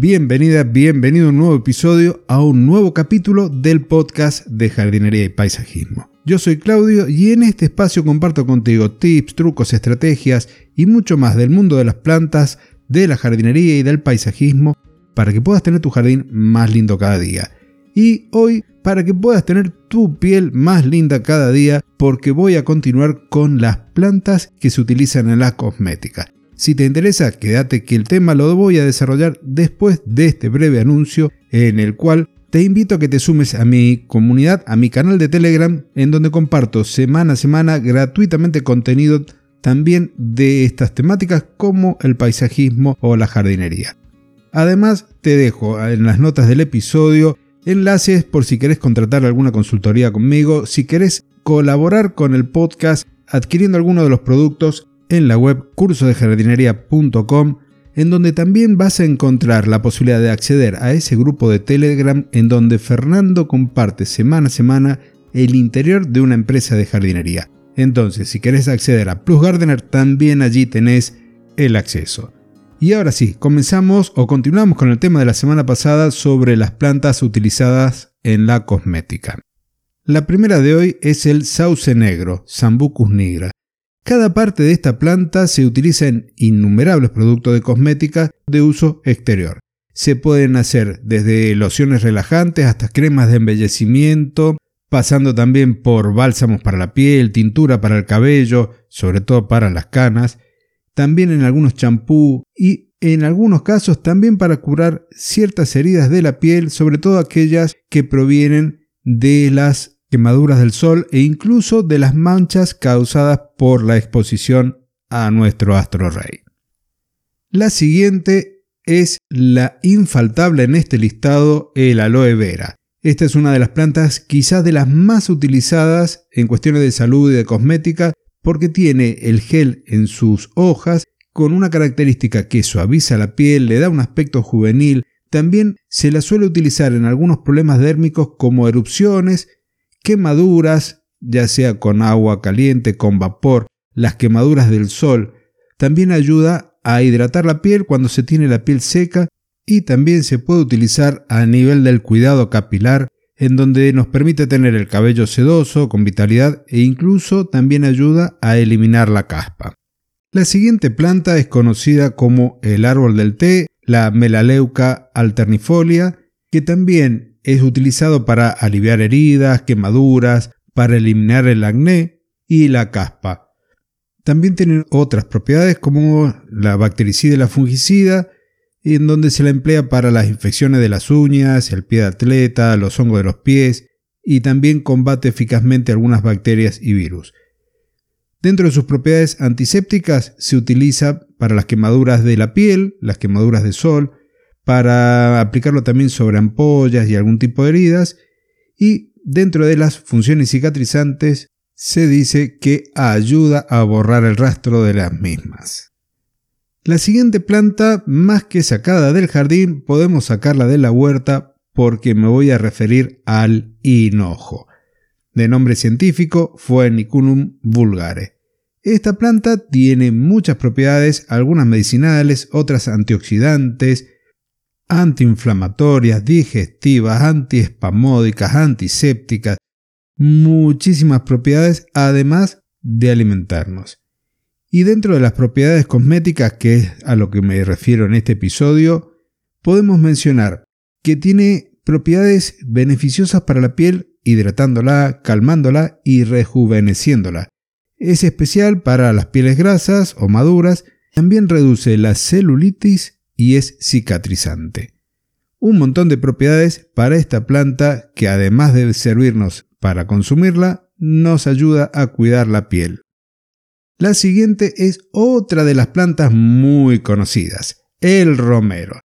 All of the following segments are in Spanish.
bienvenida, bienvenido a un nuevo episodio, a un nuevo capítulo del podcast de jardinería y paisajismo. Yo soy Claudio y en este espacio comparto contigo tips, trucos, estrategias y mucho más del mundo de las plantas, de la jardinería y del paisajismo para que puedas tener tu jardín más lindo cada día. Y hoy para que puedas tener tu piel más linda cada día porque voy a continuar con las plantas que se utilizan en la cosmética. Si te interesa, quédate que el tema lo voy a desarrollar después de este breve anuncio en el cual te invito a que te sumes a mi comunidad, a mi canal de Telegram, en donde comparto semana a semana gratuitamente contenido también de estas temáticas como el paisajismo o la jardinería. Además, te dejo en las notas del episodio enlaces por si querés contratar alguna consultoría conmigo, si querés colaborar con el podcast adquiriendo alguno de los productos en la web cursodejardinería.com, en donde también vas a encontrar la posibilidad de acceder a ese grupo de Telegram en donde Fernando comparte semana a semana el interior de una empresa de jardinería. Entonces, si querés acceder a Plus Gardener, también allí tenés el acceso. Y ahora sí, comenzamos o continuamos con el tema de la semana pasada sobre las plantas utilizadas en la cosmética. La primera de hoy es el sauce negro, Sambucus nigra. Cada parte de esta planta se utiliza en innumerables productos de cosmética de uso exterior. Se pueden hacer desde lociones relajantes hasta cremas de embellecimiento, pasando también por bálsamos para la piel, tintura para el cabello, sobre todo para las canas, también en algunos champú y en algunos casos también para curar ciertas heridas de la piel, sobre todo aquellas que provienen de las quemaduras del sol e incluso de las manchas causadas por la exposición a nuestro astro rey. La siguiente es la infaltable en este listado, el aloe vera. Esta es una de las plantas quizás de las más utilizadas en cuestiones de salud y de cosmética porque tiene el gel en sus hojas con una característica que suaviza la piel, le da un aspecto juvenil, también se la suele utilizar en algunos problemas dérmicos como erupciones quemaduras, ya sea con agua caliente, con vapor, las quemaduras del sol. También ayuda a hidratar la piel cuando se tiene la piel seca y también se puede utilizar a nivel del cuidado capilar, en donde nos permite tener el cabello sedoso, con vitalidad e incluso también ayuda a eliminar la caspa. La siguiente planta es conocida como el árbol del té, la Melaleuca alternifolia, que también es utilizado para aliviar heridas, quemaduras, para eliminar el acné y la caspa. También tiene otras propiedades como la bactericida y la fungicida, en donde se la emplea para las infecciones de las uñas, el pie de atleta, los hongos de los pies y también combate eficazmente algunas bacterias y virus. Dentro de sus propiedades antisépticas se utiliza para las quemaduras de la piel, las quemaduras de sol, para aplicarlo también sobre ampollas y algún tipo de heridas y dentro de las funciones cicatrizantes se dice que ayuda a borrar el rastro de las mismas. La siguiente planta, más que sacada del jardín, podemos sacarla de la huerta porque me voy a referir al hinojo. De nombre científico Phoenicunum vulgare. Esta planta tiene muchas propiedades, algunas medicinales, otras antioxidantes, antiinflamatorias, digestivas, antiespamódicas, antisépticas, muchísimas propiedades además de alimentarnos. Y dentro de las propiedades cosméticas, que es a lo que me refiero en este episodio, podemos mencionar que tiene propiedades beneficiosas para la piel, hidratándola, calmándola y rejuveneciéndola. Es especial para las pieles grasas o maduras, también reduce la celulitis y es cicatrizante. Un montón de propiedades para esta planta que además de servirnos para consumirla, nos ayuda a cuidar la piel. La siguiente es otra de las plantas muy conocidas, el romero.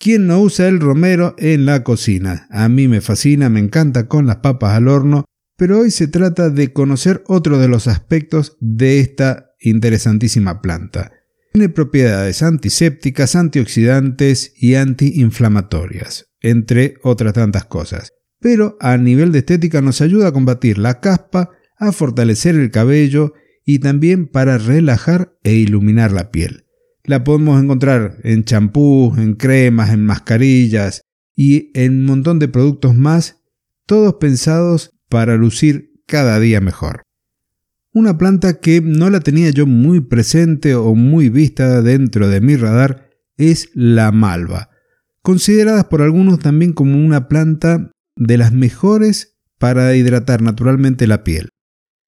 ¿Quién no usa el romero en la cocina? A mí me fascina, me encanta con las papas al horno, pero hoy se trata de conocer otro de los aspectos de esta interesantísima planta. Tiene propiedades antisépticas, antioxidantes y antiinflamatorias, entre otras tantas cosas. Pero a nivel de estética nos ayuda a combatir la caspa, a fortalecer el cabello y también para relajar e iluminar la piel. La podemos encontrar en champús, en cremas, en mascarillas y en un montón de productos más, todos pensados para lucir cada día mejor. Una planta que no la tenía yo muy presente o muy vista dentro de mi radar es la malva, considerada por algunos también como una planta de las mejores para hidratar naturalmente la piel.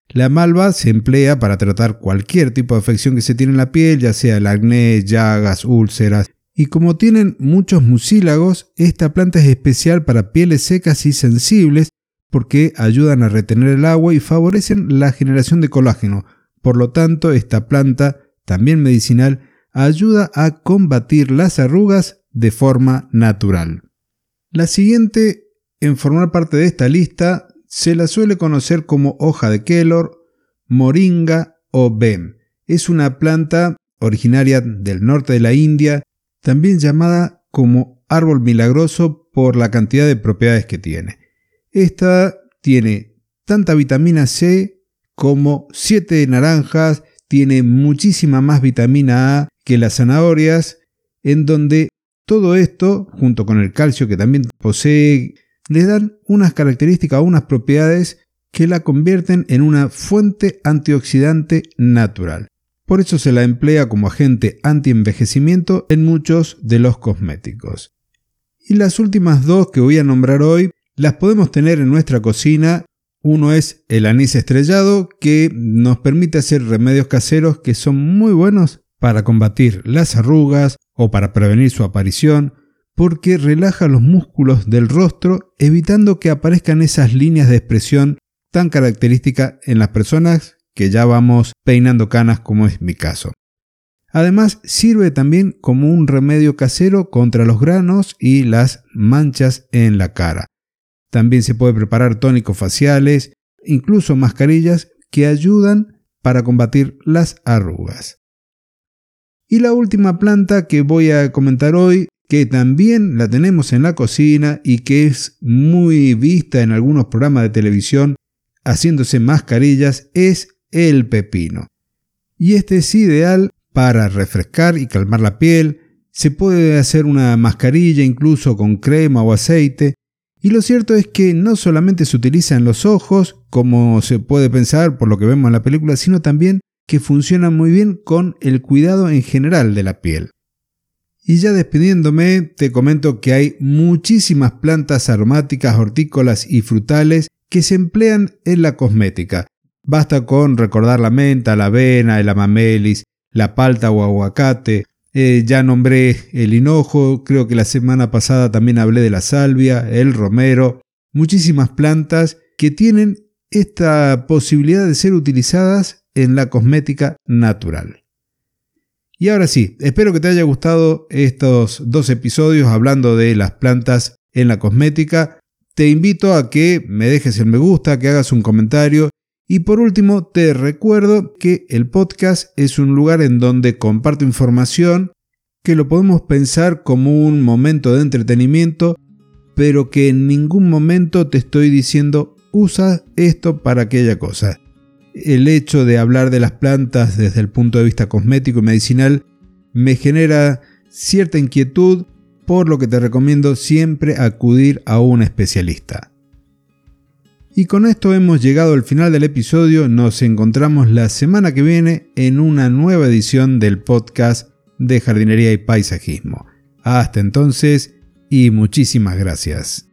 La malva se emplea para tratar cualquier tipo de afección que se tiene en la piel, ya sea el acné, llagas, úlceras, y como tienen muchos mucílagos, esta planta es especial para pieles secas y sensibles porque ayudan a retener el agua y favorecen la generación de colágeno. Por lo tanto, esta planta, también medicinal, ayuda a combatir las arrugas de forma natural. La siguiente en formar parte de esta lista se la suele conocer como hoja de Kellor, moringa o bem. Es una planta originaria del norte de la India, también llamada como árbol milagroso por la cantidad de propiedades que tiene. Esta tiene tanta vitamina C como 7 naranjas, tiene muchísima más vitamina A que las zanahorias, en donde todo esto, junto con el calcio que también posee, le dan unas características o unas propiedades que la convierten en una fuente antioxidante natural. Por eso se la emplea como agente anti-envejecimiento en muchos de los cosméticos. Y las últimas dos que voy a nombrar hoy las podemos tener en nuestra cocina. Uno es el anís estrellado que nos permite hacer remedios caseros que son muy buenos para combatir las arrugas o para prevenir su aparición porque relaja los músculos del rostro evitando que aparezcan esas líneas de expresión tan características en las personas que ya vamos peinando canas como es mi caso. Además sirve también como un remedio casero contra los granos y las manchas en la cara. También se puede preparar tónicos faciales, incluso mascarillas que ayudan para combatir las arrugas. Y la última planta que voy a comentar hoy que también la tenemos en la cocina y que es muy vista en algunos programas de televisión haciéndose mascarillas, es el pepino. Y este es ideal para refrescar y calmar la piel, se puede hacer una mascarilla incluso con crema o aceite, y lo cierto es que no solamente se utiliza en los ojos, como se puede pensar por lo que vemos en la película, sino también que funciona muy bien con el cuidado en general de la piel. Y ya despidiéndome, te comento que hay muchísimas plantas aromáticas, hortícolas y frutales que se emplean en la cosmética. Basta con recordar la menta, la avena, el amamelis, la palta o aguacate. Eh, ya nombré el hinojo, creo que la semana pasada también hablé de la salvia, el romero. Muchísimas plantas que tienen esta posibilidad de ser utilizadas en la cosmética natural. Y ahora sí, espero que te haya gustado estos dos episodios hablando de las plantas en la cosmética. Te invito a que me dejes el me gusta, que hagas un comentario y por último te recuerdo que el podcast es un lugar en donde comparto información que lo podemos pensar como un momento de entretenimiento, pero que en ningún momento te estoy diciendo usa esto para aquella cosa el hecho de hablar de las plantas desde el punto de vista cosmético y medicinal me genera cierta inquietud, por lo que te recomiendo siempre acudir a un especialista. Y con esto hemos llegado al final del episodio, nos encontramos la semana que viene en una nueva edición del podcast de jardinería y paisajismo. Hasta entonces y muchísimas gracias.